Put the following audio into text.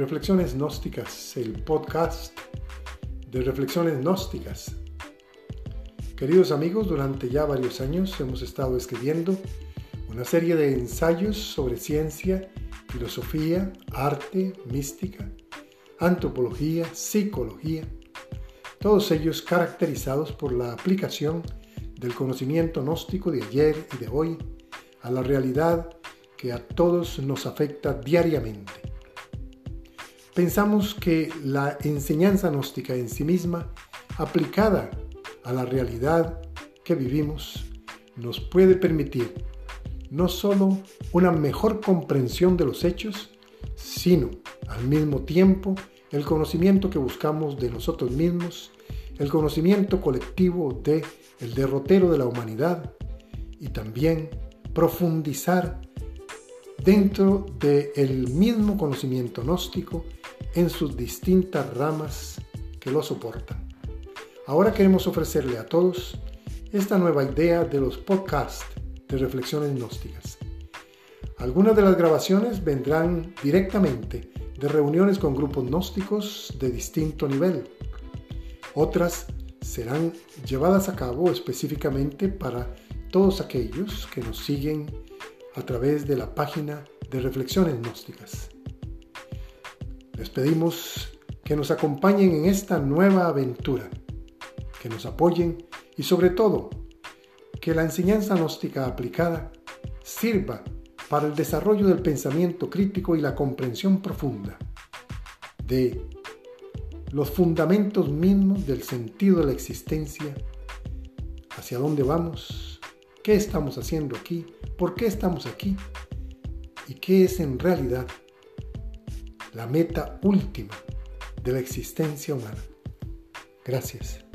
Reflexiones Gnósticas, el podcast de Reflexiones Gnósticas. Queridos amigos, durante ya varios años hemos estado escribiendo una serie de ensayos sobre ciencia, filosofía, arte, mística, antropología, psicología, todos ellos caracterizados por la aplicación del conocimiento gnóstico de ayer y de hoy a la realidad que a todos nos afecta diariamente. Pensamos que la enseñanza gnóstica en sí misma, aplicada a la realidad que vivimos, nos puede permitir no solo una mejor comprensión de los hechos, sino al mismo tiempo el conocimiento que buscamos de nosotros mismos, el conocimiento colectivo de el derrotero de la humanidad y también profundizar dentro del mismo conocimiento gnóstico en sus distintas ramas que lo soportan. Ahora queremos ofrecerle a todos esta nueva idea de los podcasts de reflexiones gnósticas. Algunas de las grabaciones vendrán directamente de reuniones con grupos gnósticos de distinto nivel. Otras serán llevadas a cabo específicamente para todos aquellos que nos siguen a través de la página de Reflexiones Gnósticas. Les pedimos que nos acompañen en esta nueva aventura, que nos apoyen y sobre todo que la enseñanza gnóstica aplicada sirva para el desarrollo del pensamiento crítico y la comprensión profunda de los fundamentos mismos del sentido de la existencia, hacia dónde vamos, qué estamos haciendo aquí, por qué estamos aquí y qué es en realidad la meta última de la existencia humana. Gracias.